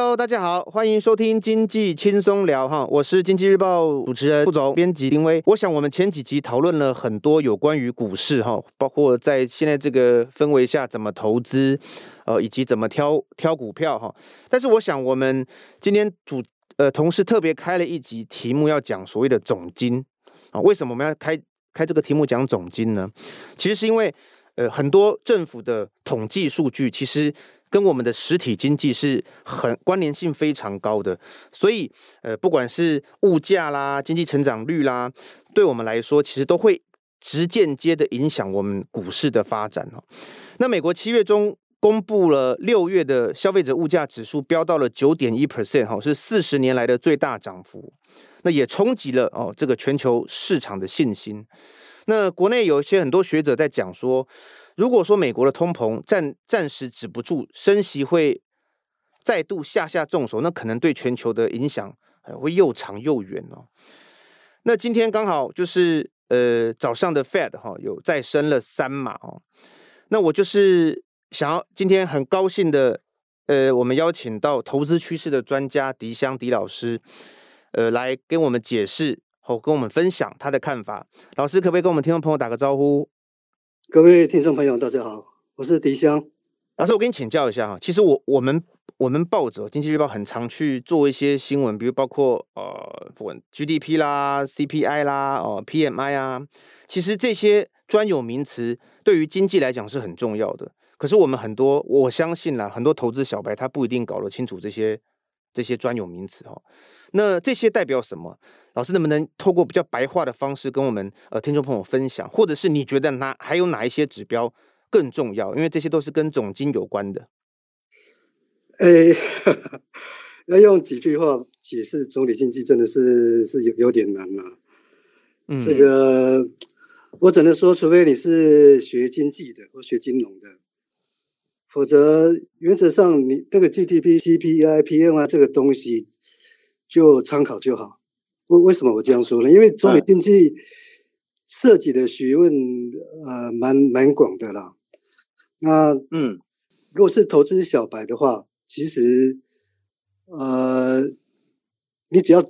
Hello，大家好，欢迎收听经济轻松聊哈，我是经济日报主持人副总编辑丁威。我想我们前几集讨论了很多有关于股市哈，包括在现在这个氛围下怎么投资，呃，以及怎么挑挑股票哈。但是我想我们今天主呃同事特别开了一集题目要讲所谓的总金啊，为什么我们要开开这个题目讲总金呢？其实是因为呃很多政府的统计数据其实。跟我们的实体经济是很关联性非常高的，所以呃，不管是物价啦、经济成长率啦，对我们来说，其实都会直间接的影响我们股市的发展哦。那美国七月中公布了六月的消费者物价指数，飙到了九点一 percent 哈，是四十年来的最大涨幅，那也冲击了哦这个全球市场的信心。那国内有一些很多学者在讲说。如果说美国的通膨暂暂时止不住，升息会再度下下重手，那可能对全球的影响会又长又远哦。那今天刚好就是呃早上的 Fed 哈有再升了三码哦。那我就是想要今天很高兴的呃，我们邀请到投资趋势的专家狄香狄老师，呃，来跟我们解释和跟我们分享他的看法。老师可不可以跟我们听众朋友打个招呼？各位听众朋友，大家好，我是迪香老师。我跟你请教一下哈，其实我我们我们报纸《经济日报》很常去做一些新闻，比如包括呃，不管 GDP 啦、CPI 啦、哦、PMI 啊，其实这些专有名词对于经济来讲是很重要的。可是我们很多，我相信啦，很多投资小白他不一定搞得清楚这些这些专有名词哈。那这些代表什么？老师能不能透过比较白话的方式跟我们呃听众朋友分享，或者是你觉得哪还有哪一些指标更重要？因为这些都是跟总经有关的。诶，要用几句话解释总体经济，真的是是有有点难啊。嗯，这个我只能说，除非你是学经济的或学金融的，否则原则上你这个 GDP、CPI、PMI 这个东西就参考就好。为为什么我这样说呢？因为中美经济涉及的学问呃蛮蛮广的啦。那嗯，如果是投资小白的话，其实呃，你只要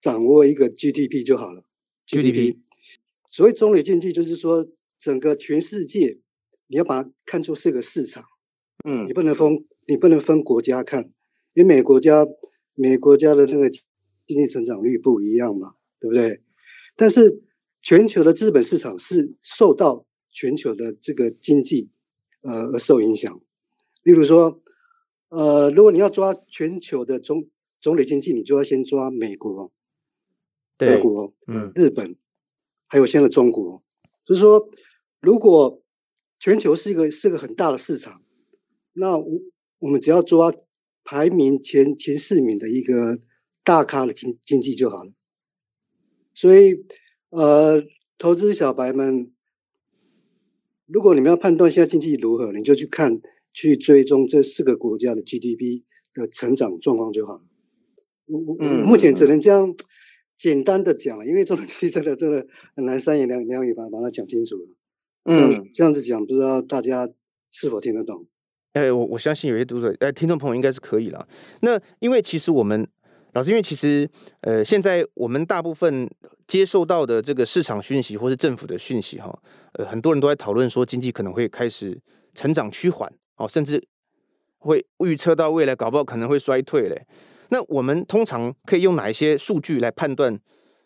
掌握一个 GDP 就好了。GDP，所谓中美经济就是说整个全世界你要把它看作是个市场。嗯，你不能分你不能分国家看，因为每国家每国家的那个。经济成长率不一样嘛，对不对？但是全球的资本市场是受到全球的这个经济呃而受影响。例如说，呃，如果你要抓全球的总总体经济，你就要先抓美国、德国、嗯、日本，还有现在的中国。就是说，如果全球是一个是个很大的市场，那我我们只要抓排名前前四名的一个。大咖的经经济就好了，所以呃，投资小白们，如果你们要判断现在经济如何，你就去看去追踪这四个国家的 GDP 的成长状况就好了。我我目前只能这样简单的讲了，因为这种东西真的真的很难三言两两语把把它讲清楚了。嗯，这样子讲，不知道大家是否听得懂？哎，我我相信有些读者哎，听众朋友应该是可以了。那因为其实我们。老师，因为其实，呃，现在我们大部分接受到的这个市场讯息或是政府的讯息，哈，呃，很多人都在讨论说经济可能会开始成长趋缓，哦，甚至会预测到未来搞不好可能会衰退嘞。那我们通常可以用哪一些数据来判断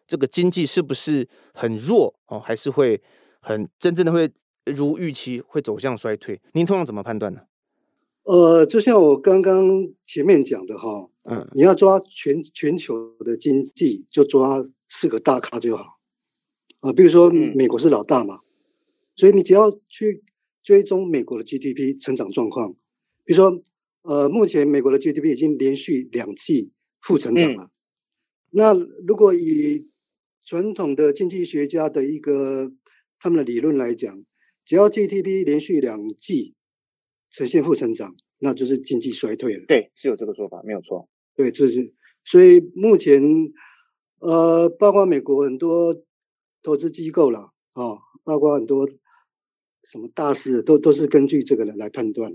这个经济是不是很弱哦，还是会很真正的会如预期会走向衰退？您通常怎么判断呢？呃，就像我刚刚前面讲的哈，嗯，你要抓全全球的经济，就抓四个大咖就好，啊、呃，比如说美国是老大嘛，所以你只要去追踪美国的 GDP 成长状况，比如说，呃，目前美国的 GDP 已经连续两季负成长了，嗯、那如果以传统的经济学家的一个他们的理论来讲，只要 GDP 连续两季。呈现负增长，那就是经济衰退了。对，是有这个说法，没有错。对，就是所以目前，呃，包括美国很多投资机构啦，啊、哦，包括很多什么大师，都都是根据这个来来判断。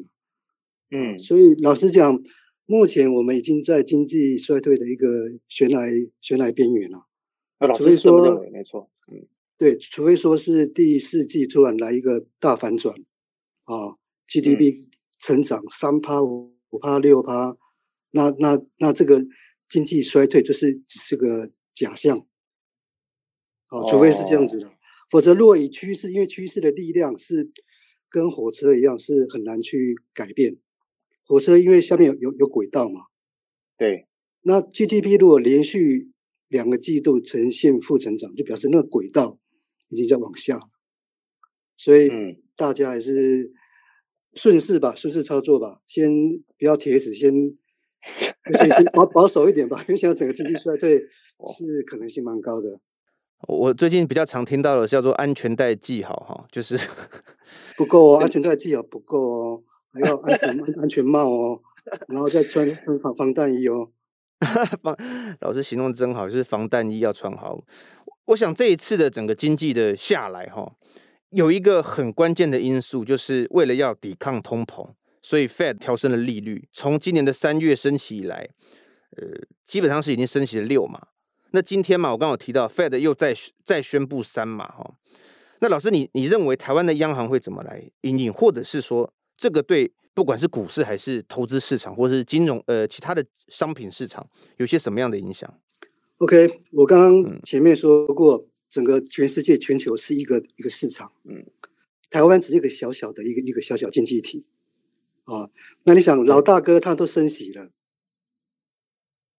嗯，所以老实讲，目前我们已经在经济衰退的一个悬崖悬崖边缘了。除非说，没错，嗯，对，除非说是第四季突然来一个大反转，啊，GDP 成长三趴五五趴六趴，那那那这个经济衰退就是只是个假象，啊，除非是这样子的，哦、否则若以趋势，因为趋势的力量是跟火车一样，是很难去改变。火车因为下面有有有轨道嘛，对。那 GDP 如果连续两个季度呈现负成长，就表示那个轨道已经在往下。所以大家还是顺势吧，顺势操作吧，先不要铁齿，先先先保保守一点吧，因为现在整个经济衰退 是可能性蛮高的。我最近比较常听到的叫做安全带系好哈，就是 不够哦，安全带系好不够哦。还要安全安全帽哦，然后再穿穿防防弹衣哦。防老师形容真好，就是防弹衣要穿好。我想这一次的整个经济的下来哈，有一个很关键的因素，就是为了要抵抗通膨，所以 Fed 调升了利率。从今年的三月升起以来，呃，基本上是已经升起了六码。那今天嘛，我刚好提到 Fed 又再再宣布三码哈。那老师你你认为台湾的央行会怎么来引领，或者是说？这个对不管是股市还是投资市场，或是金融呃其他的商品市场，有些什么样的影响？OK，我刚刚前面说过，嗯、整个全世界全球是一个一个市场，嗯，台湾只是一个小小的一个一个小小经济体啊。那你想，老大哥他都升息了，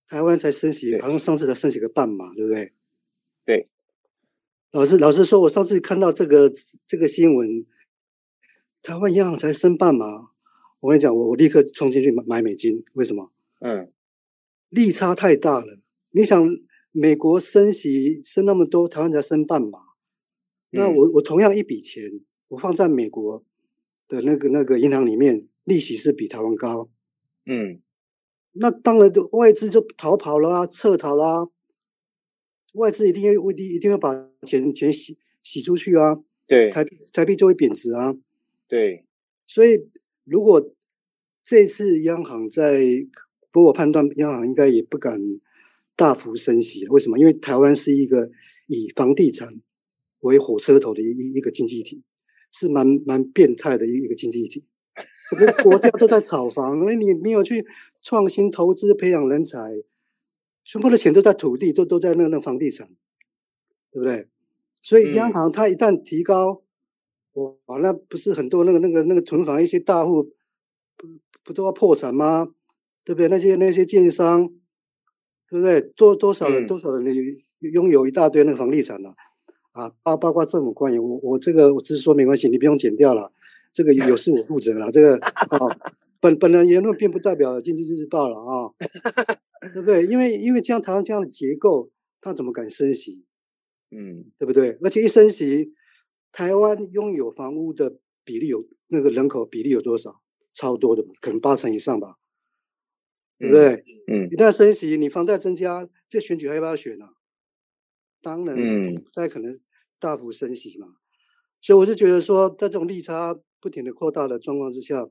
台湾才升息，好像上次才升息个半码，对不对？对。老师，老师说，我上次看到这个这个新闻。台湾央行才升半码，我跟你讲，我我立刻冲进去买买美金，为什么？嗯，利差太大了。你想，美国升息升那么多，台湾才升半码，那我我同样一笔钱，我放在美国的那个那个银行里面，利息是比台湾高。嗯，那当然，外资就逃跑了啊，撤逃啦、啊。外资一定要一定一定要把钱钱洗洗出去啊。对，台台币就会贬值啊。对，所以如果这次央行在，不过我判断央行应该也不敢大幅升息。为什么？因为台湾是一个以房地产为火车头的一一个经济体，是蛮蛮变态的一一个经济体。国家都在炒房，那你没有去创新投资、培养人才，全部的钱都在土地，都都在那那房地产，对不对？所以央行它一旦提高。哇，那不是很多那个那个那个囤房一些大户不不都要破产吗？对不对？那些那些建商，对不对？多多少人多少人拥有一大堆那个房地产了啊？啊，包包括政府官员，我我这个我只是说没关系，你不用剪掉了，这个有事我负责了。这个啊，本本人言论并不代表经济日报了啊，对不对？因为因为这样台湾这样的结构，他怎么敢升息？嗯，对不对？而且一升息。台湾拥有房屋的比例有那个人口比例有多少？超多的吧，可能八成以上吧，对不对？嗯，一旦升息，你房贷增加，这选举还要不要选啊？当然，不太可能大幅升息嘛。所以我是觉得说，在这种利差不停的扩大的状况之下，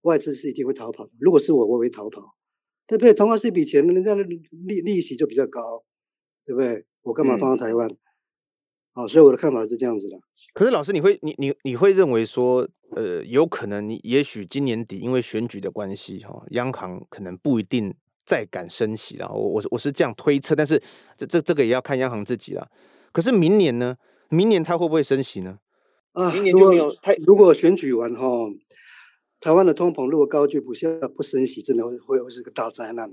外资是一定会逃跑的。如果是我，我会逃跑，对不对？同样是一笔钱，人家的利利息就比较高，对不对？我干嘛放到台湾？嗯哦，所以我的看法是这样子的。可是老师，你会你你你会认为说，呃，有可能你也许今年底因为选举的关系，哈，央行可能不一定再敢升息了。我我我是这样推测，但是这这这个也要看央行自己了。可是明年呢？明年他会不会升息呢？啊，明年就没有太。如果选举完哈，台湾的通膨如果高居不下，不升息，真的会会会是个大灾难。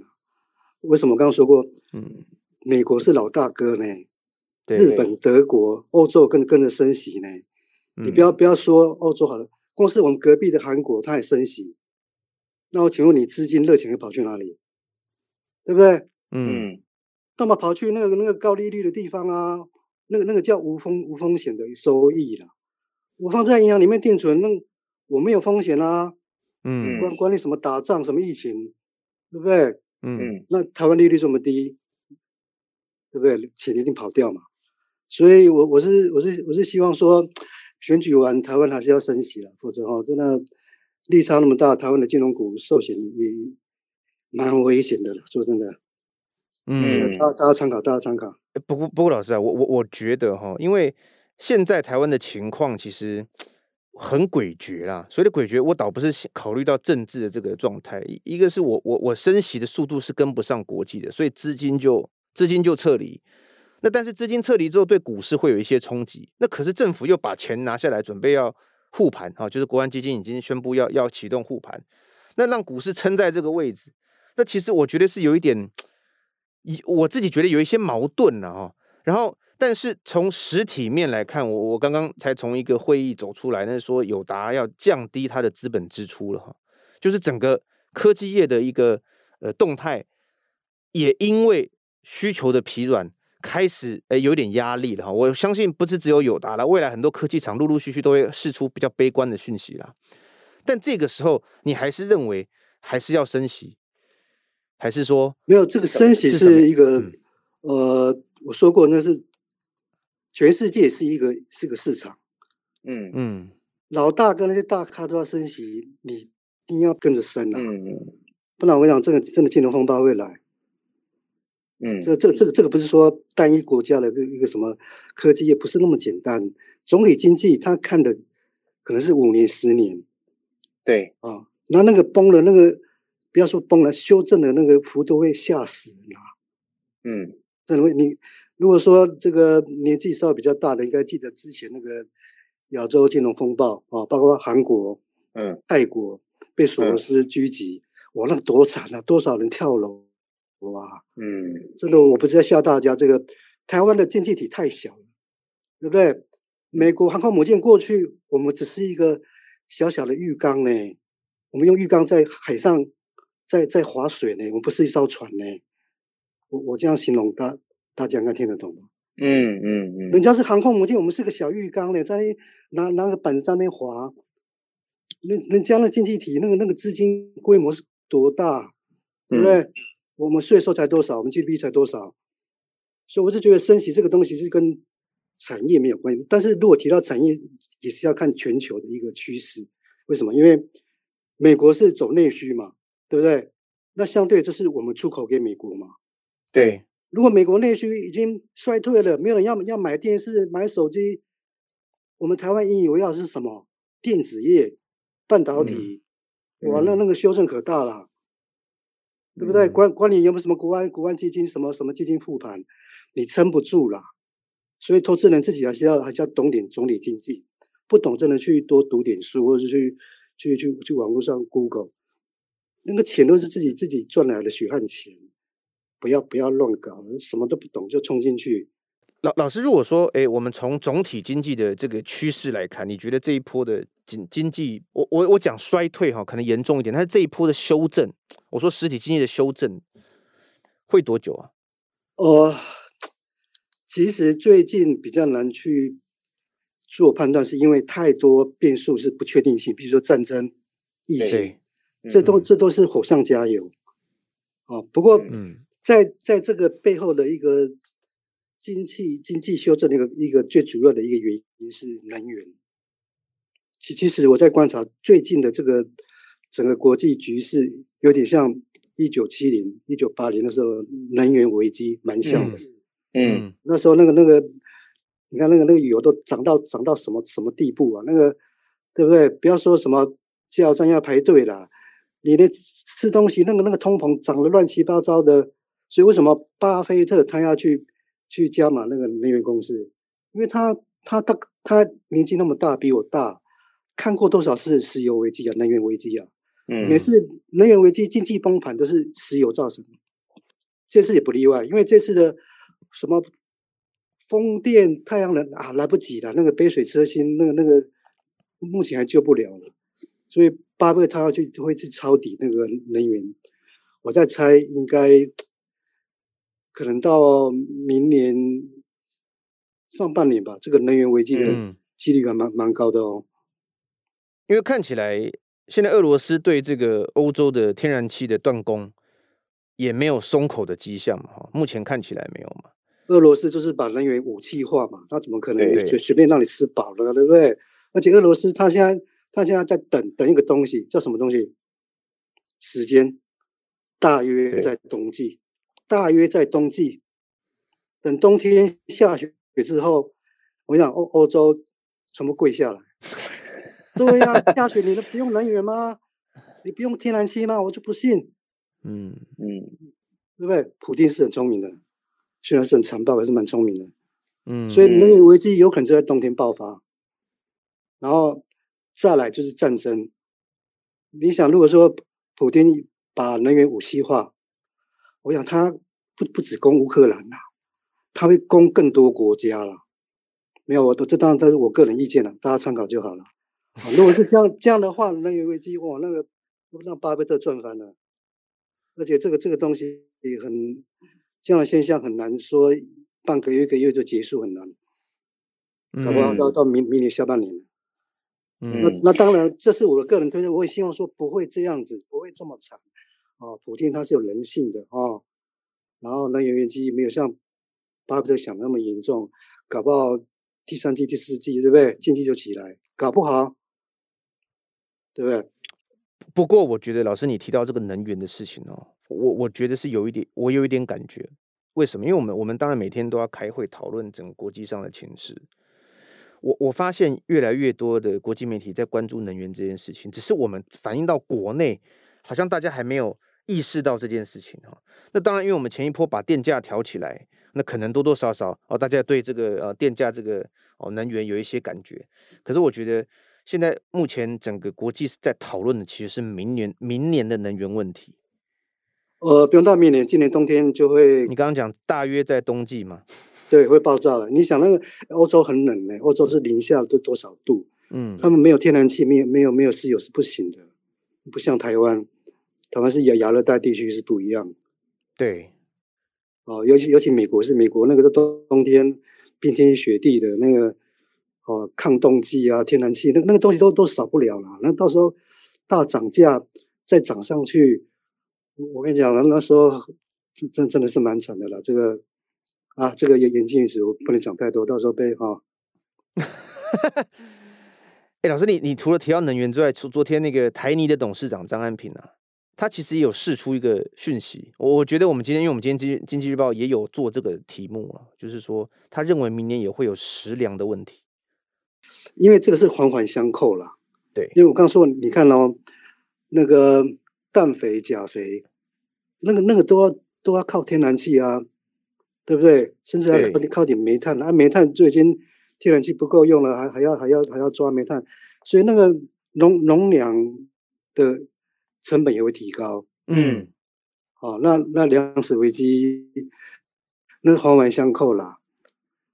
为什么？我刚刚说过，嗯，美国是老大哥呢。日本、德国、欧洲跟跟着升息呢，你不要不要说欧洲好了，光是我们隔壁的韩国，它也升息。那我请问你，资金热钱会跑去哪里？对不对？嗯，干嘛跑去那个那个高利率的地方啊？那个那个叫无风无风险的收益了。我放在银行里面定存，那我没有风险啊。嗯，管管你什么打仗什么疫情，对不对？嗯，那台湾利率这么低，对不对？钱一定跑掉嘛。所以我，我我是我是我是希望说，选举完台湾还是要升息了，否则哈，真的利差那么大，台湾的金融股寿险也蛮危险的了。说真的，嗯，大大家参考，大家参考。不过不过，老师啊，我我我觉得哈，因为现在台湾的情况其实很诡谲啦。所谓的诡谲，我倒不是考虑到政治的这个状态，一个是我我我升息的速度是跟不上国际的，所以资金就资金就撤离。那但是资金撤离之后，对股市会有一些冲击。那可是政府又把钱拿下来，准备要护盘啊，就是国安基金已经宣布要要启动护盘，那让股市撑在这个位置。那其实我觉得是有一点，我自己觉得有一些矛盾了哈。然后，但是从实体面来看，我我刚刚才从一个会议走出来，那说友达要降低它的资本支出了哈，就是整个科技业的一个呃动态，也因为需求的疲软。开始诶，有点压力了哈。我相信不是只有友达了，未来很多科技厂陆陆续续都会释出比较悲观的讯息了。但这个时候，你还是认为还是要升息，还是说没有？这个升息是一个，嗯、呃，我说过那是全世界是一个是个市场，嗯嗯，老大跟那些大咖都要升息，你一定要跟着升啊，嗯嗯，不然我跟你讲，这个真的金融风暴会来。嗯，这这这个这个不是说单一国家的一个一个什么科技业不是那么简单。总体经济他看的可能是五年十年，对啊，那那个崩了，那个不要说崩了，修正的那个幅度会吓死人啊。嗯，这会你如果说这个年纪稍微比较大的，应该记得之前那个亚洲金融风暴啊，包括韩国、嗯，泰国被索罗斯狙击，哇，那个多惨啊，多少人跳楼。哇，嗯，真的，我不是在笑大家。这个台湾的经济体太小了，对不对？美国航空母舰过去，我们只是一个小小的浴缸呢。我们用浴缸在海上在在划水呢，我们不是一艘船呢。我我这样形容，大大家应该听得懂吗？嗯嗯嗯。人家是航空母舰，我们是个小浴缸呢，在那拿拿个板子在那划。人人家的经济体那个那个资金规模是多大，对不对？嗯我们税收才多少？我们 GDP 才多少？所以我是觉得升息这个东西是跟产业没有关系。但是如果提到产业，也是要看全球的一个趋势。为什么？因为美国是走内需嘛，对不对？那相对就是我们出口给美国嘛。对。如果美国内需已经衰退了，没有人要要买电视、买手机，我们台湾引以为傲是什么？电子业、半导体，嗯、哇，那那个修正可大了。对不对？管管你有没有什么国安国安基金什么什么基金复盘，你撑不住啦。所以投资人自己还是要还是要懂点总理经济，不懂真的去多读点书，或者是去去去去网络上 Google，那个钱都是自己自己赚来的血汗钱，不要不要乱搞，什么都不懂就冲进去。老老师，如果说，哎，我们从总体经济的这个趋势来看，你觉得这一波的经经济，我我我讲衰退哈，可能严重一点，但是这一波的修正，我说实体经济的修正会多久啊？呃，其实最近比较难去做判断，是因为太多变数是不确定性，比如说战争、疫情，这都这都是火上加油。啊，不过，嗯，在在这个背后的一个。经济经济修正的一个一个最主要的一个原因是能源。其其实我在观察最近的这个整个国际局势，有点像一九七零、一九八零的时候能源危机蛮像的。嗯，嗯那时候那个那个，你看那个那个油都涨到涨到什么什么地步啊？那个对不对？不要说什么加油站要排队啦，你的吃东西那个那个通膨涨得乱七八糟的。所以为什么巴菲特他要去？去加码那个能源公司，因为他他他他年纪那么大，比我大，看过多少次石油危机啊，能源危机啊，嗯，每次能源危机、经济崩盘都是石油造成的，这次也不例外，因为这次的什么风电、太阳能啊，来不及了，那个杯水车薪，那个那个目前还救不了了，所以巴菲特他要去会去抄底那个能源，我在猜应该。可能到明年上半年吧，这个能源危机的几率还蛮蛮高的哦。因为看起来现在俄罗斯对这个欧洲的天然气的断供也没有松口的迹象嘛，哈，目前看起来没有嘛。俄罗斯就是把能源武器化嘛，他怎么可能随随便让你吃饱了，对不对？而且俄罗斯他现在他现在在等等一个东西，叫什么东西？时间。大约在冬季，大约在冬季，等冬天下雪之后，我想欧欧洲全部跪下来。对呀、啊，下雪你都不用能源吗？你不用天然气吗？我就不信。嗯嗯，对不对？普京是很聪明的，虽然是很残暴，还是蛮聪明的。嗯，所以能源危机有可能就在冬天爆发，然后再来就是战争。你想，如果说普京把能源武器化，我想他不不只攻乌克兰了，他会攻更多国家了。没有，我这当然这是我个人意见了，大家参考就好了。如果是这样这样的话，能源危机哇，那个让巴菲特赚翻了。而且这个这个东西也很这样的现象很难说半个月一个月就结束，很难。搞不好到到明明年下半年。嗯，那那当然，这是我的个人推测。我也希望说不会这样子，不会这么惨。啊，普天他是有人性的啊。然后能源危机没有像巴菲特想那么严重，搞不好第三季、第四季，对不对？经济就起来，搞不好。对不对？不过我觉得老师你提到这个能源的事情哦，我我觉得是有一点，我有一点感觉。为什么？因为我们我们当然每天都要开会讨论整个国际上的情势。我我发现越来越多的国际媒体在关注能源这件事情，只是我们反映到国内，好像大家还没有意识到这件事情哈。那当然，因为我们前一波把电价调起来，那可能多多少少哦，大家对这个呃电价这个哦能源有一些感觉。可是我觉得。现在目前整个国际在讨论的其实是明年明年的能源问题。呃，不用到明年，今年冬天就会。你刚刚讲大约在冬季嘛？对，会爆炸了。你想那个欧洲很冷呢，欧洲是零下都多少度？嗯，他们没有天然气，没有没有没有石油是不行的。不像台湾，台湾是亚亚热带地区是不一样。对。哦，尤其尤其美国是美国那个冬冬天冰天雪地的那个。哦，抗冻剂啊，天然气，那那个东西都都少不了啦。那到时候大涨价再涨上去，我跟你讲了，那时候真真真的是蛮惨的了。这个啊，这个言言尽于此，我不能讲太多，到时候被哈。哎、哦欸，老师，你你除了提到能源之外，除昨天那个台泥的董事长张安平啊，他其实也有释出一个讯息。我我觉得我们今天，因为我们今天经经济日报也有做这个题目啊，就是说他认为明年也会有食粮的问题。因为这个是环环相扣了，对，因为我刚说，你看哦，那个氮肥、钾肥，那个那个都要都要靠天然气啊，对不对？甚至要靠靠点煤炭啊，煤炭就已经天然气不够用了，还还要还要还要抓煤炭，所以那个农农粮的成本也会提高。嗯，哦，那那粮食危机，那环环相扣啦。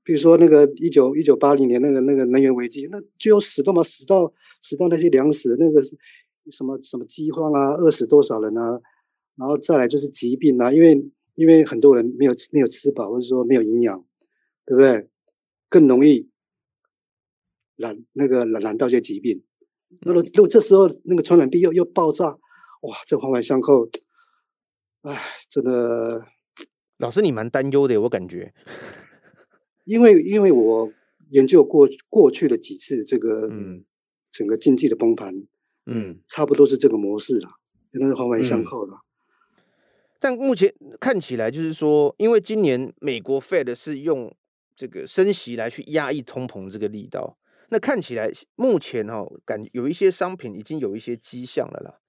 比如说那个一九一九八零年那个那个能源危机，那就有死到嘛，死到死到那些粮食那个什么什么饥荒啊，饿死多少人啊，然后再来就是疾病啊，因为因为很多人没有没有吃饱，或者说没有营养，对不对？更容易染那个染染到一些疾病。那么如果这时候那个传染病又又爆炸，哇，这环环相扣，哎，真的。老师你蛮担忧的，我感觉。因为因为我研究过过去的几次这个嗯整个经济的崩盘，嗯，差不多是这个模式了，那是环环相扣了。但目前看起来就是说，因为今年美国 Fed 是用这个升息来去压抑通膨这个力道，那看起来目前哈、哦、感有一些商品已经有一些迹象了啦。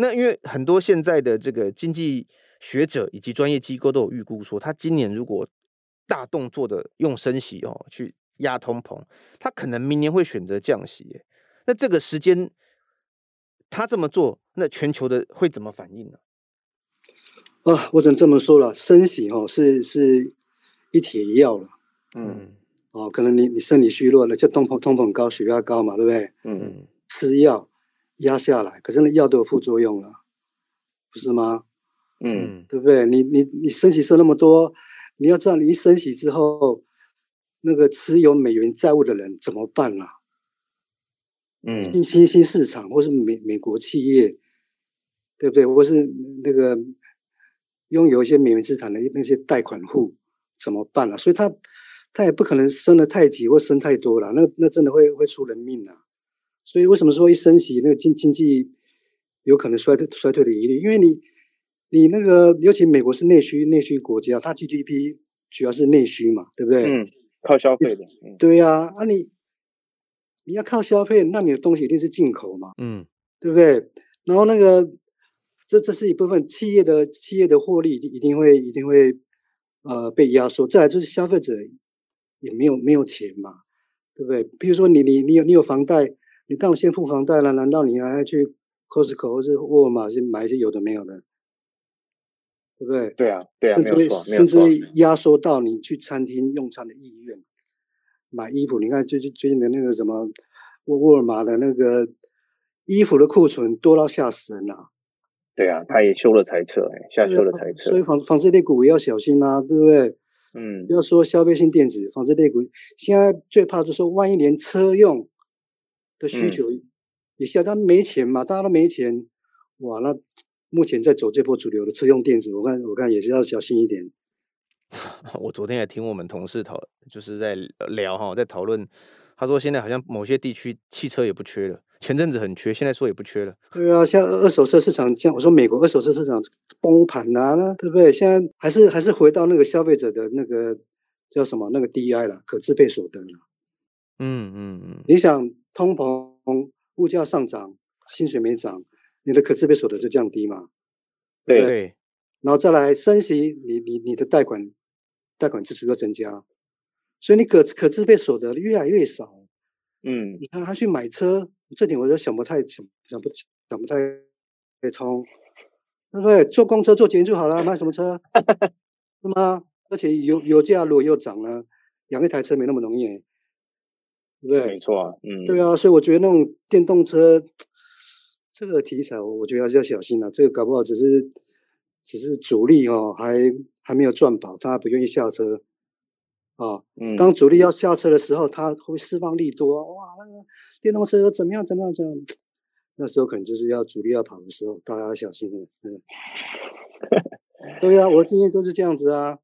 那因为很多现在的这个经济学者以及专业机构都有预估说，他今年如果大动作的用升息哦去压通膨，他可能明年会选择降息。那这个时间他这么做，那全球的会怎么反应呢？啊，我只能这么说了，升息哦是是一帖药了。嗯，哦，可能你你身体虚弱了，就通膨通膨高，血压高嘛，对不对？嗯，吃药压下来，可是那药都有副作用了，不是吗？嗯，对不对？你你你升息升那么多。你要知道，你一升息之后，那个持有美元债务的人怎么办啦、啊？嗯，新新兴市场或是美美国企业，对不对？或是那个拥有一些美元资产的那些贷款户怎么办啦、啊？所以他他也不可能升的太急或升太多了，那那真的会会出人命啊！所以为什么说一升息，那个经经济有可能衰退衰退的疑虑？因为你你那个尤其美国是内需内需国家，它 GDP 主要是内需嘛，对不对？嗯，靠消费的。对呀，啊，啊你你要靠消费，那你的东西一定是进口嘛，嗯，对不对？然后那个这这是一部分企业的企业的获利一定会一定会呃被压缩，再来就是消费者也没有没有钱嘛，对不对？比如说你你你有你有房贷，你当然先付房贷了，难道你还要去 Costco 或是沃尔玛去买一些有的没有的？对不对？对啊，对啊，甚至没有错，甚至压缩到你去餐厅用餐的意愿。买衣服，你看最近最近的那个什么沃沃尔玛的那个衣服的库存多到吓死人了。对啊，他也修了财测，哎，下修了财测。所以纺纺织类股也要小心啊，对不对？嗯。要说消费性电子纺织类股，现在最怕就是说，万一连车用的需求也下降，没钱嘛，大家都没钱，哇，那。目前在走这波主流的车用电子，我看我看也是要小心一点。我昨天也听我们同事讨，就是在聊哈，在讨论。他说现在好像某些地区汽车也不缺了，前阵子很缺，现在说也不缺了。对啊，像二手车市场这样，我说美国二手车市场崩盘啊，对不对？现在还是还是回到那个消费者的那个叫什么那个 DI 了，可支配所得了。嗯嗯嗯，你想通膨，物价上涨，薪水没涨。你的可支配所得就降低嘛，对，对，然后再来升息，你你你的贷款贷款支出要增加，所以你可可支配所得越来越少。嗯，你看他去买车，这点我就想不太想想不想不太通，对不对？坐公车坐捷运就好了，买什么车？是吗？而且油油价如果又涨了，养一台车没那么容易，对不对？没错啊，嗯，对啊，所以我觉得那种电动车。这个题材，我觉得还是要小心啊。这个搞不好只是只是主力哦，还还没有赚饱，他不愿意下车啊。嗯，当主力要下车的时候，他会释放力多。哇，那个电动车怎么样？怎么样？怎么样，那时候可能就是要主力要跑的时候，大家要小心了。嗯，对啊，我的经验都是这样子啊。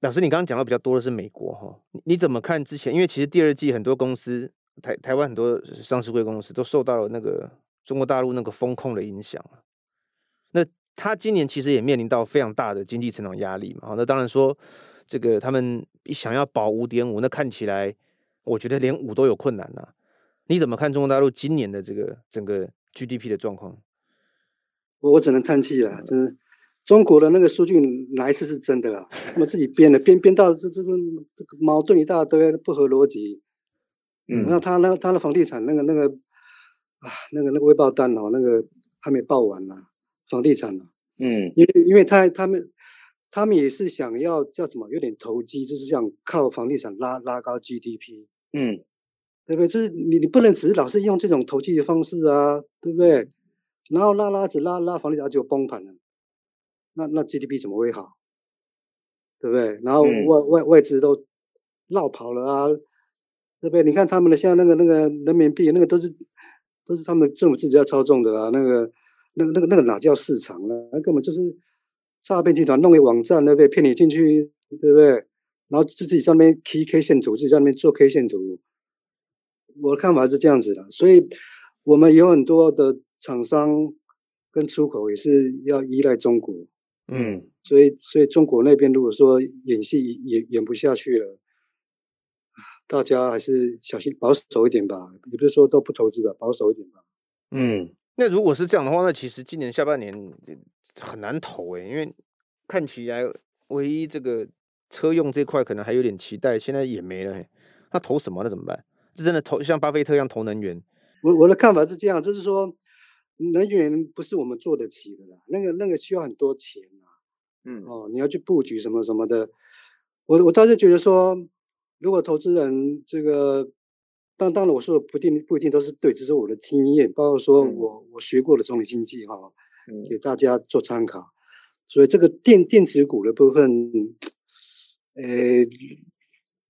老师，你刚刚讲到比较多的是美国哈，你怎么看之前？因为其实第二季很多公司，台台湾很多上市柜公司都受到了那个。中国大陆那个风控的影响，那他今年其实也面临到非常大的经济成长压力嘛。那当然说，这个他们想要保五点五，那看起来我觉得连五都有困难了。你怎么看中国大陆今年的这个整个 GDP 的状况？我我只能叹气了，真是中国的那个数据哪一次是真的啊？他们自己编的，编编到这这个这个矛盾一大堆，不合逻辑。嗯，那他那他的房地产那个那个。啊，那个那个未报单哦，那个还没报完呢，房地产呢，嗯，因为因为他他们他们也是想要叫什么，有点投机，就是想靠房地产拉拉高 GDP，嗯，对不对？就是你你不能只是老是用这种投机的方式啊，对不对？然后拉拉子拉拉房地产就崩盘了，那那 GDP 怎么会好？对不对？然后外、嗯、外外资都绕跑了啊，对不对？你看他们的像那个那个人民币，那个都是。都是他们政府自己要操纵的啊，那个、那个、那个、那个哪叫市场呢？那根本就是诈骗集团弄个网站，对不对？骗你进去，对不对？然后自己上面提 K K 线图，自己在那边做 K 线图。我的看法是这样子的，所以我们有很多的厂商跟出口也是要依赖中国，嗯，所以所以中国那边如果说演戏演演不下去了。大家还是小心保守一点吧，也不是说都不投资的，保守一点吧。嗯，那如果是这样的话，那其实今年下半年很难投诶，因为看起来唯一这个车用这块可能还有点期待，现在也没了。那投什么？那怎么办？是真的投像巴菲特一样投能源？我我的看法是这样，就是说能源不是我们做得起的啦，那个那个需要很多钱啊。嗯哦，你要去布局什么什么的，我我倒是觉得说。如果投资人这个，当当然我说的不定不一定都是对，只是我的经验，包括说我我学过的总体经济哈，给大家做参考。所以这个电电子股的部分，呃，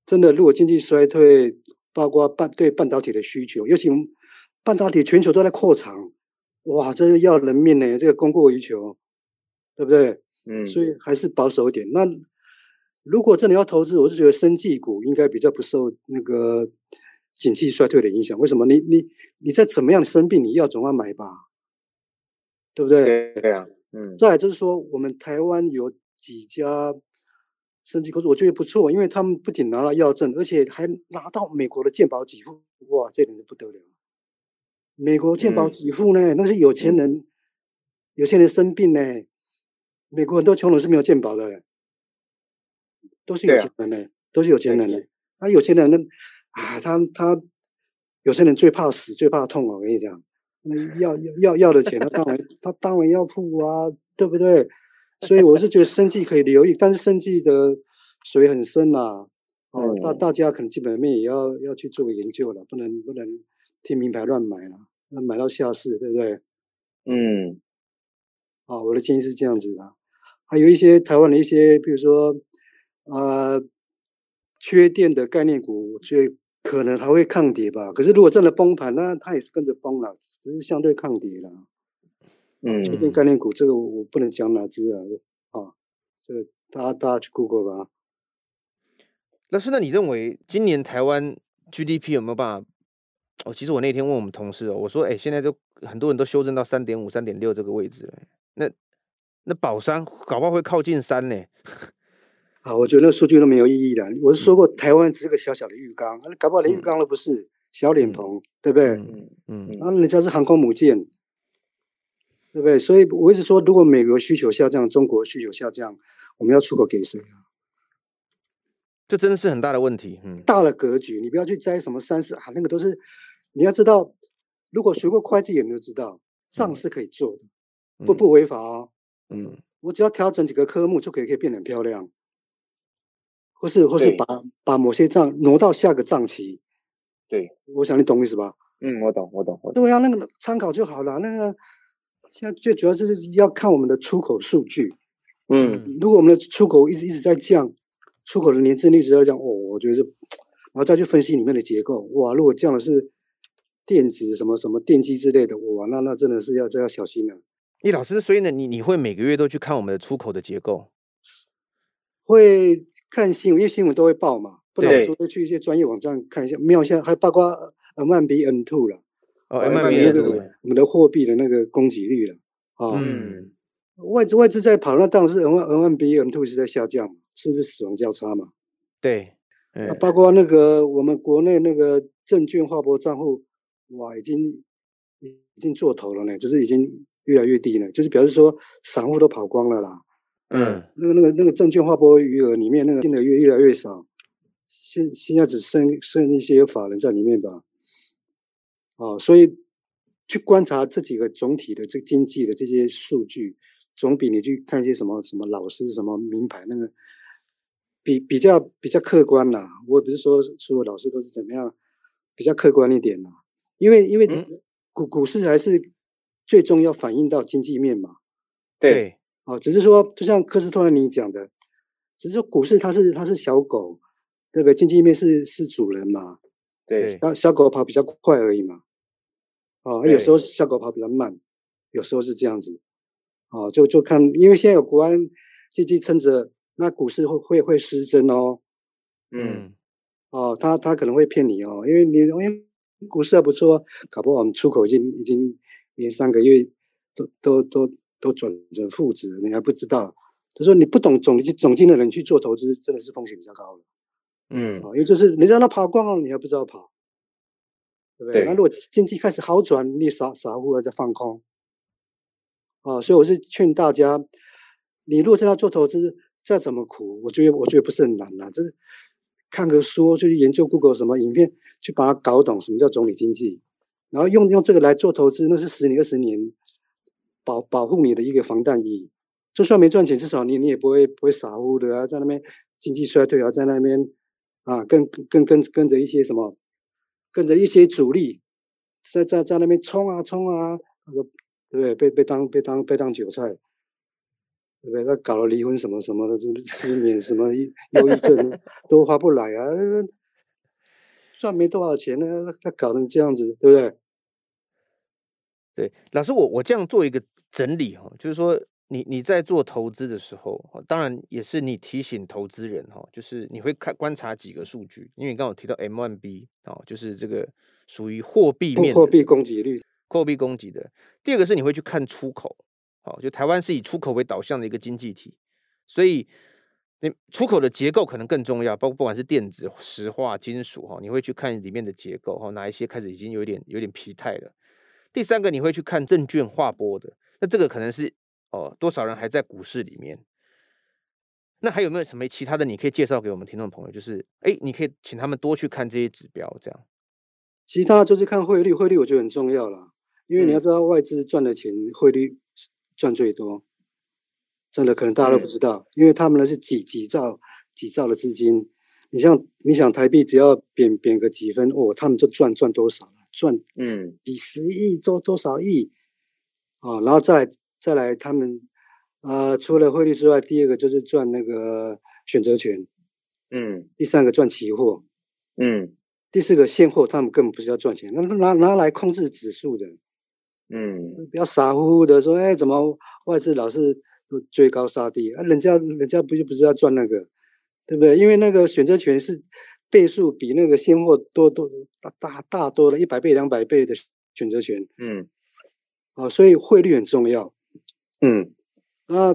真的如果经济衰退，包括半对半导体的需求，尤其半导体全球都在扩厂，哇，这是要人命呢，这个供过于求，对不对？嗯，所以还是保守一点。那。如果真的要投资，我是觉得生技股应该比较不受那个景气衰退的影响。为什么？你你你在怎么样生病，你药总要买吧，对不对？对啊。嗯，再来就是说，我们台湾有几家生技公司，我觉得不错，因为他们不仅拿了药证，而且还拿到美国的健保给付，哇，这点就不得了。美国健保给付呢，嗯、那是有钱人，有钱人生病呢，美国很多穷人是没有健保的，都是有钱人呢，啊、都是有钱人呢。那有钱人呢，啊，他他有些人最怕死，最怕痛，我跟你讲。那 要要要的钱，他当然他当然要付啊，对不对？所以我是觉得生计可以留意，但是生计的水很深呐，哦，大大家可能基本面也要要去做个研究了，不能不能听名牌乱买了，那买到下市，对不对？嗯，啊，我的建议是这样子的，还有一些台湾的一些，比如说呃缺电的概念股，我觉得。可能还会抗跌吧，可是如果真的崩盘，那它也是跟着崩了，只是相对抗跌了。嗯，确定概念股这个我不能讲哪只啊，啊，这个大家大家去 Google 吧。老师，那你认为今年台湾 GDP 有没有办法？哦，其实我那天问我们同事哦，我说，哎，现在都很多人都修正到三点五、三点六这个位置了，那那宝山搞不好会靠近三呢？啊，我觉得那数据都没有意义的。我是说过，台湾只是个小小的浴缸，搞不好连浴缸都不是，小脸盆，对不对？嗯嗯。那人家是航空母舰，对不对？所以我一直说，如果美国需求下降，中国需求下降，我们要出口给谁啊？这真的是很大的问题。嗯，大的格局，你不要去摘什么三四啊，那个都是你要知道，如果学过会计，你就知道账是可以做的，不不违法哦。嗯，我只要调整几个科目，就可以可以变得很漂亮。或是或是把把某些账挪到下个账期，对，我想你懂意思吧？嗯，我懂，我懂，我懂。对啊，那个参考就好了。那个现在最主要就是要看我们的出口数据。嗯，如果我们的出口一直一直在降，出口的年增率一直在降，哦，我觉得，然后再去分析里面的结构，哇，如果降的是电子什么什么电机之类的，哇，那那真的是要这要小心了。易老师，所以呢，你你会每个月都去看我们的出口的结构？会。看新闻，因为新闻都会报嘛，不然我就会去一些专业网站看一下，瞄一下，还包括 M M B N two 了，哦，M M B 那个我们的货币的那个供给率了，啊，嗯，外资外资在跑，那当然是 M1B M2 是在下降，甚至死亡交叉嘛，对，嗯包括那个我们国内那个证券划拨账户，哇，已经已经做头了呢，就是已经越来越低了，就是表示说散户都跑光了啦。嗯，那个、那个、那个证券划拨余额里面，那个金额越越来越少，现现在只剩剩一些法人在里面吧。哦，所以去观察这几个总体的这经济的这些数据，总比你去看一些什么什么老师什么名牌那个比比较比较客观啦。我不是说所有老师都是怎么样，比较客观一点啦。因为因为股股市还是最终要反映到经济面嘛。对。哦，只是说，就像科斯托兰尼讲的，只是说股市它是它是小狗，对不对？经济面是是主人嘛，对，小小狗跑比较快而已嘛。哦，有时候小狗跑比较慢，有时候是这样子。哦，就就看，因为现在有国安基金撑着，那股市会会会失真哦。嗯。哦，他他可能会骗你哦，因为你因为股市还不错，搞不好我们出口已经已经连三个月都都都。都都转成负值，你还不知道。他说你不懂总总经的人去做投资，真的是风险比较高的。嗯，因为就是你让他跑光了，你还不知道跑，对不对？那如果经济开始好转，你傻傻乎乎在放空。啊，所以我是劝大家，你如果真的做投资，再怎么苦，我觉得我觉得不是很难呐，就是看个书，就去研究 Google 什么影片，去把它搞懂什么叫总理经济，然后用用这个来做投资，那是十年二十年。保保护你的一个防弹衣，就算没赚钱，至少你你也不会不会傻乎乎的啊，在那边经济衰退啊，在那边啊，跟跟跟跟着一些什么，跟着一些主力在在在那边冲啊冲啊，对不对？被被当被当被当韭菜，对不对？他搞了离婚什么什么的，什么失眠什么忧郁症都划不来啊，赚没多少钱呢，他搞成这样子，对不对？对，老师，我我这样做一个整理哈，就是说你你在做投资的时候，当然也是你提醒投资人哈，就是你会看观察几个数据，因为你刚刚有提到 M1B 哦，就是这个属于货币面货币供给率，货币供给的。第二个是你会去看出口，好，就台湾是以出口为导向的一个经济体，所以你出口的结构可能更重要，包括不管是电子、石化、金属哈，你会去看里面的结构哈，哪一些开始已经有点有点疲态了。第三个你会去看证券划拨的，那这个可能是哦多少人还在股市里面。那还有没有什么其他的？你可以介绍给我们听众朋友，就是哎，你可以请他们多去看这些指标，这样。其他就是看汇率，汇率我觉得很重要了，因为你要知道外资赚的钱，汇率赚最多。真的可能大家都不知道，因为他们呢是几几兆几兆的资金。你像你想台币只要贬贬个几分，哦，他们就赚赚多少了？赚嗯几十亿多多少亿啊？然后再来再来他们。呃，除了汇率之外，第二个就是赚那个选择权，嗯，第三个赚期货，嗯，第四个现货，他们根本不是要赚钱，那拿拿来控制指数的，嗯，不要傻乎乎的说，哎，怎么外资老是追高杀低啊？人家人家不就不是要赚那个，对不对？因为那个选择权是倍数比那个现货多多大大大多了一百倍两百倍的选择权，嗯，啊，所以汇率很重要，嗯。那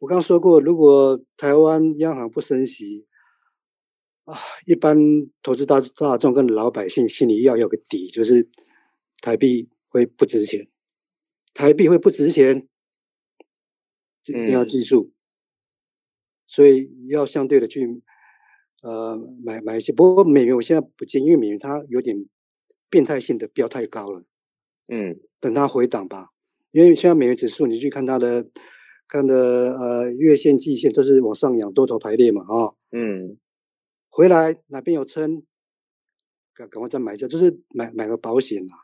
我刚刚说过，如果台湾央行不升息啊，一般投资大大众跟老百姓心里要有个底，就是台币会不值钱，台币会不值钱，这一定要记住。嗯、所以要相对的去呃买买一些，不过美元我现在不建议，因为美元它有点变态性的飙太高了。嗯，等它回档吧，因为现在美元指数你去看它的。看的呃月线、季线都是往上扬，多头排列嘛啊，哦、嗯，回来哪边有撑，赶赶快再买一下，就是买买个保险啦，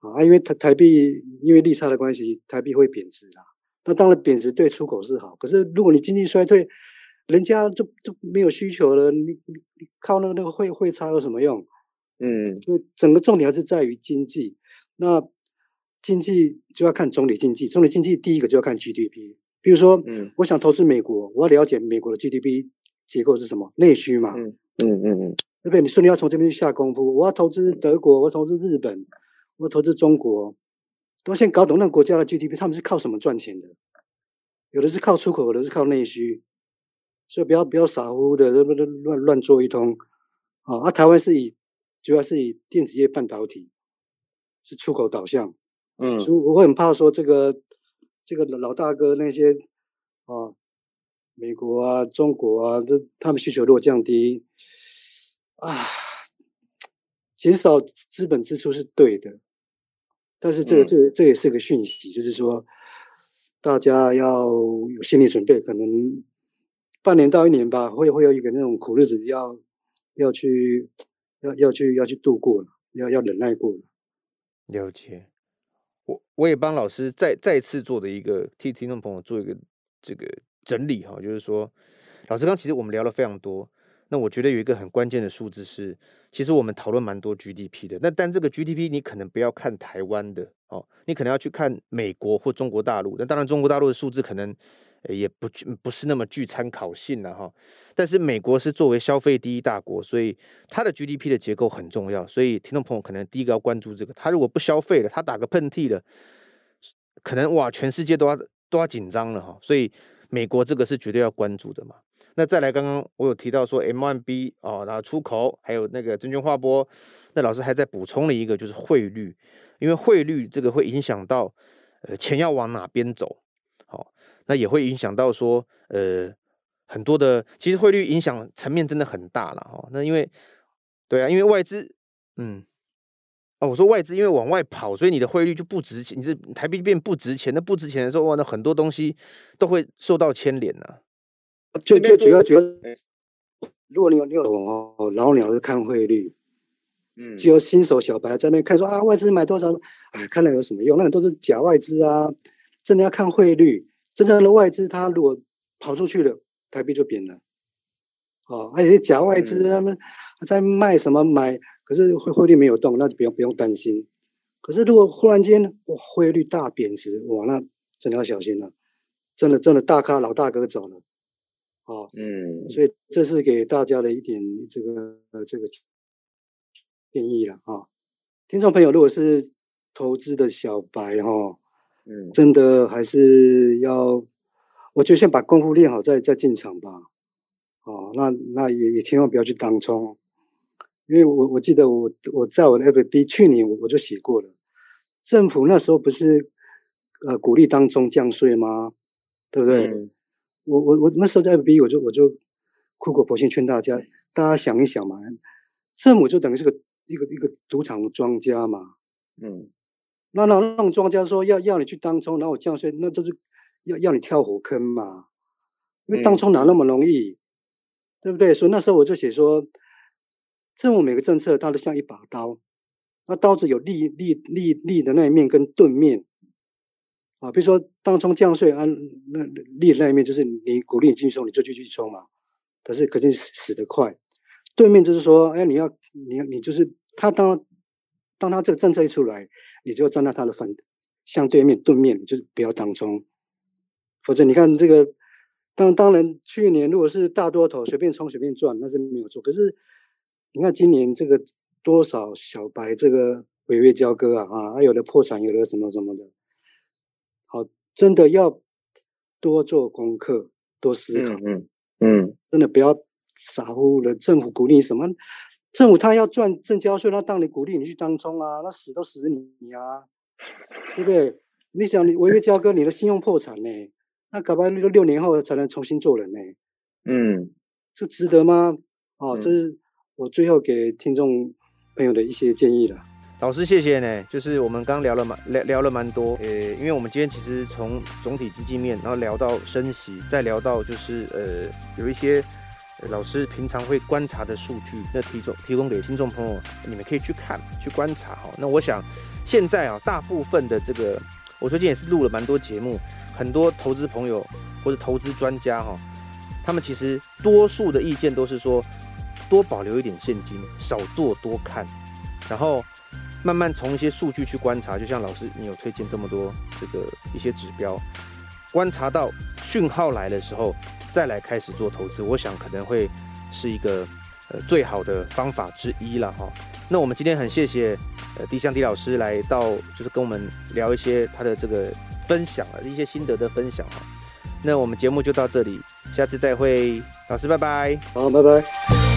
啊，因为台台币因为利差的关系，台币会贬值啦。那当然贬值对出口是好，可是如果你经济衰退，人家就就没有需求了，你你你靠那个那个汇汇差有什么用？嗯，就整个重点还是在于经济那。经济就要看总体经济，总体经济第一个就要看 GDP。比如说，嗯，我想投资美国，我要了解美国的 GDP 结构是什么，内需嘛，嗯嗯嗯嗯，对不对？你说你要从这边去下功夫，我要投资德国，我要投资日本，我要投资中国，都先搞懂那个国家的 GDP，他们是靠什么赚钱的？有的是靠出口，有的是靠内需，所以不要不要傻乎乎的乱乱乱做一通啊！啊，台湾是以主要是以电子业、半导体是出口导向。嗯，所以我会很怕说这个这个老大哥那些啊，美国啊、中国啊，这他们需求如果降低啊，减少资本支出是对的，但是这个、嗯、这个、这、也是个讯息，就是说大家要有心理准备，可能半年到一年吧，会会有一个那种苦日子要要去要要去要去度过了，要要忍耐过了。了解。我我也帮老师再再次做的一个替听众朋友做一个这个整理哈，就是说，老师刚其实我们聊了非常多，那我觉得有一个很关键的数字是，其实我们讨论蛮多 GDP 的，那但这个 GDP 你可能不要看台湾的哦，你可能要去看美国或中国大陆，那当然中国大陆的数字可能。也不不是那么具参考性了哈，但是美国是作为消费第一大国，所以它的 GDP 的结构很重要，所以听众朋友可能第一个要关注这个，他如果不消费了，他打个喷嚏了，可能哇，全世界都要都要紧张了哈，所以美国这个是绝对要关注的嘛。那再来，刚刚我有提到说 M1B 哦，然后出口还有那个证券化波，那老师还在补充了一个就是汇率，因为汇率这个会影响到呃钱要往哪边走。好那也会影响到说，呃，很多的，其实汇率影响层面真的很大了哈。那因为，对啊，因为外资，嗯，哦，我说外资因为往外跑，所以你的汇率就不值钱，你这台币变不值钱，那不值钱的时候，哇，那很多东西都会受到牵连呐。就就主要主要，如果你有你有哦老鸟是看汇率，嗯，只有新手小白在那看说啊外资买多少，哎，看了有什么用？那都是假外资啊，真的要看汇率。真正的外资，它如果跑出去了，台币就贬了。哦，而且假外资他们在卖什么买，可是汇汇率没有动，那就不用不用担心。可是如果忽然间哇汇率大贬值，哇，那真的要小心了。真的真的大咖老大哥走了。哦，嗯，所以这是给大家的一点这个呃这个建议了啊。听众朋友，如果是投资的小白哈。哦嗯，真的还是要，我就先把功夫练好再再进场吧。哦，那那也也千万不要去当冲，因为我我记得我我在我的 FB 去年我我就写过了，政府那时候不是呃鼓励当冲降税吗？对不对？嗯、我我我那时候在 FB 我就我就苦口婆心劝大家，大家想一想嘛，政府就等于是个一个一个赌场庄家嘛，嗯，那那那种庄家说要要你去当冲，然后我降税，那就是要要你跳火坑嘛，因为当冲哪那么容易？嗯对不对？所以那时候我就写说，政府每个政策它都像一把刀，那刀子有利利利利的那一面跟钝面啊。比如说当冲降税啊，那利那一面就是你鼓励你进去冲，你就继续冲嘛。可是肯定死死得快。对面就是说，哎，你要你要你就是他当当他这个政策一出来，你就站在他的反相对面对面，就是不要当冲，否则你看这个。当当然，去年如果是大多头随便冲随便赚，那是没有错。可是你看今年这个多少小白这个违约交割啊啊，有的破产，有的什么什么的，真的要多做功课，多思考。嗯嗯，真的不要傻乎乎的。政府鼓励什么？政府他要赚正交税，那当你鼓励你去当冲啊，那死都死你你啊，对不对？你想你违约交割，你的信用破产呢？那搞不好六六年后才能重新做人呢？嗯，这值得吗？哦，这是我最后给听众朋友的一些建议了。老师，谢谢呢。就是我们刚聊了蛮聊聊了蛮多，呃，因为我们今天其实从总体经济面，然后聊到升息，再聊到就是呃有一些老师平常会观察的数据，那提供提供给听众朋友，你们可以去看去观察哈。那我想现在啊，大部分的这个。我最近也是录了蛮多节目，很多投资朋友或者投资专家哈，他们其实多数的意见都是说，多保留一点现金，少做多看，然后慢慢从一些数据去观察，就像老师你有推荐这么多这个一些指标，观察到讯号来的时候，再来开始做投资，我想可能会是一个呃最好的方法之一了哈。那我们今天很谢谢。呃，迪象迪老师来到，就是跟我们聊一些他的这个分享啊，一些心得的分享啊。那我们节目就到这里，下次再会，老师拜拜。好，拜拜。